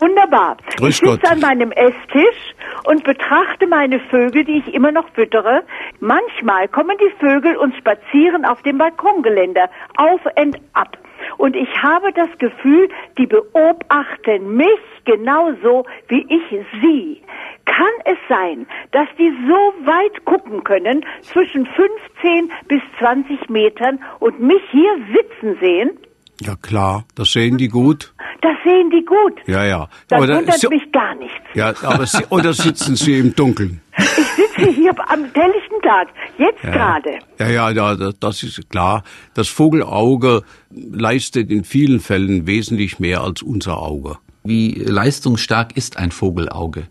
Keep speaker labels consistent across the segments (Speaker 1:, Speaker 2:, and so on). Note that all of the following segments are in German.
Speaker 1: Wunderbar.
Speaker 2: Grüß
Speaker 1: ich sitze an meinem Esstisch und betrachte meine Vögel, die ich immer noch füttere. Manchmal kommen die Vögel und spazieren auf dem Balkongeländer auf und ab. Und ich habe das Gefühl, die beobachten mich genauso wie ich sie. Kann es sein, dass die so weit gucken können, zwischen 15 bis 20 Metern und mich hier sitzen sehen?
Speaker 2: Ja klar, das sehen die gut.
Speaker 1: Das sehen die gut.
Speaker 2: Ja, ja.
Speaker 1: Das
Speaker 2: Oder,
Speaker 1: wundert
Speaker 2: si-
Speaker 1: mich gar nichts.
Speaker 2: ja, aber sie, oder sitzen sie im Dunkeln?
Speaker 1: Ich sitze hier am helllichten Tag, jetzt gerade.
Speaker 2: Ja, ja, ja, das- das ist klar. Das Vogelauge leistet in vielen Fällen wesentlich mehr als unser Auge.
Speaker 3: Wie leistungsstark ist ein Vogelauge?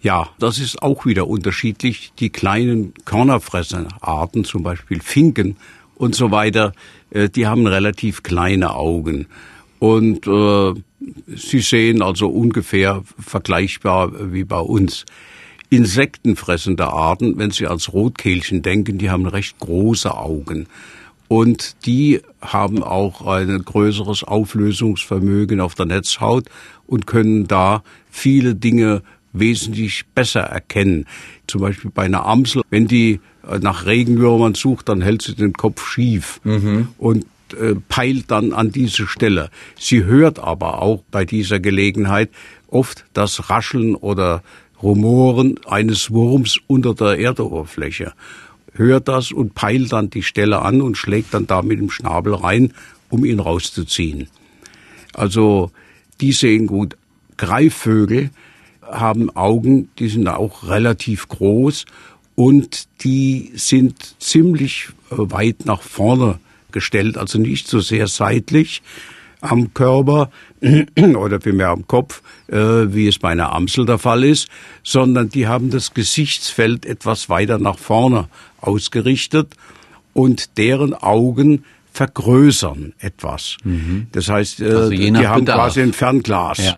Speaker 2: Ja, das ist auch wieder unterschiedlich. Die kleinen Körnerfresserarten, zum Beispiel Finken und so weiter, äh, die haben relativ kleine Augen. Und äh, sie sehen also ungefähr vergleichbar wie bei uns. Insektenfressende Arten, wenn Sie ans Rotkehlchen denken, die haben recht große Augen. Und die haben auch ein größeres Auflösungsvermögen auf der Netzhaut und können da viele Dinge wesentlich besser erkennen. Zum Beispiel bei einer Amsel, wenn die äh, nach Regenwürmern sucht, dann hält sie den Kopf schief und äh, peilt dann an diese Stelle. Sie hört aber auch bei dieser Gelegenheit oft das Rascheln oder Rumoren eines Wurms unter der Erdoberfläche hört das und peilt dann die Stelle an und schlägt dann da mit dem Schnabel rein, um ihn rauszuziehen. Also die sehen gut. Greifvögel haben Augen, die sind auch relativ groß und die sind ziemlich äh, weit nach vorne gestellt, also nicht so sehr seitlich am Körper oder vielmehr am Kopf, äh, wie es bei einer Amsel der Fall ist, sondern die haben das Gesichtsfeld etwas weiter nach vorne ausgerichtet und deren Augen vergrößern etwas. Das heißt, äh,
Speaker 3: Also
Speaker 2: die haben
Speaker 3: Bedarf.
Speaker 2: quasi ein Fernglas.
Speaker 3: Ja.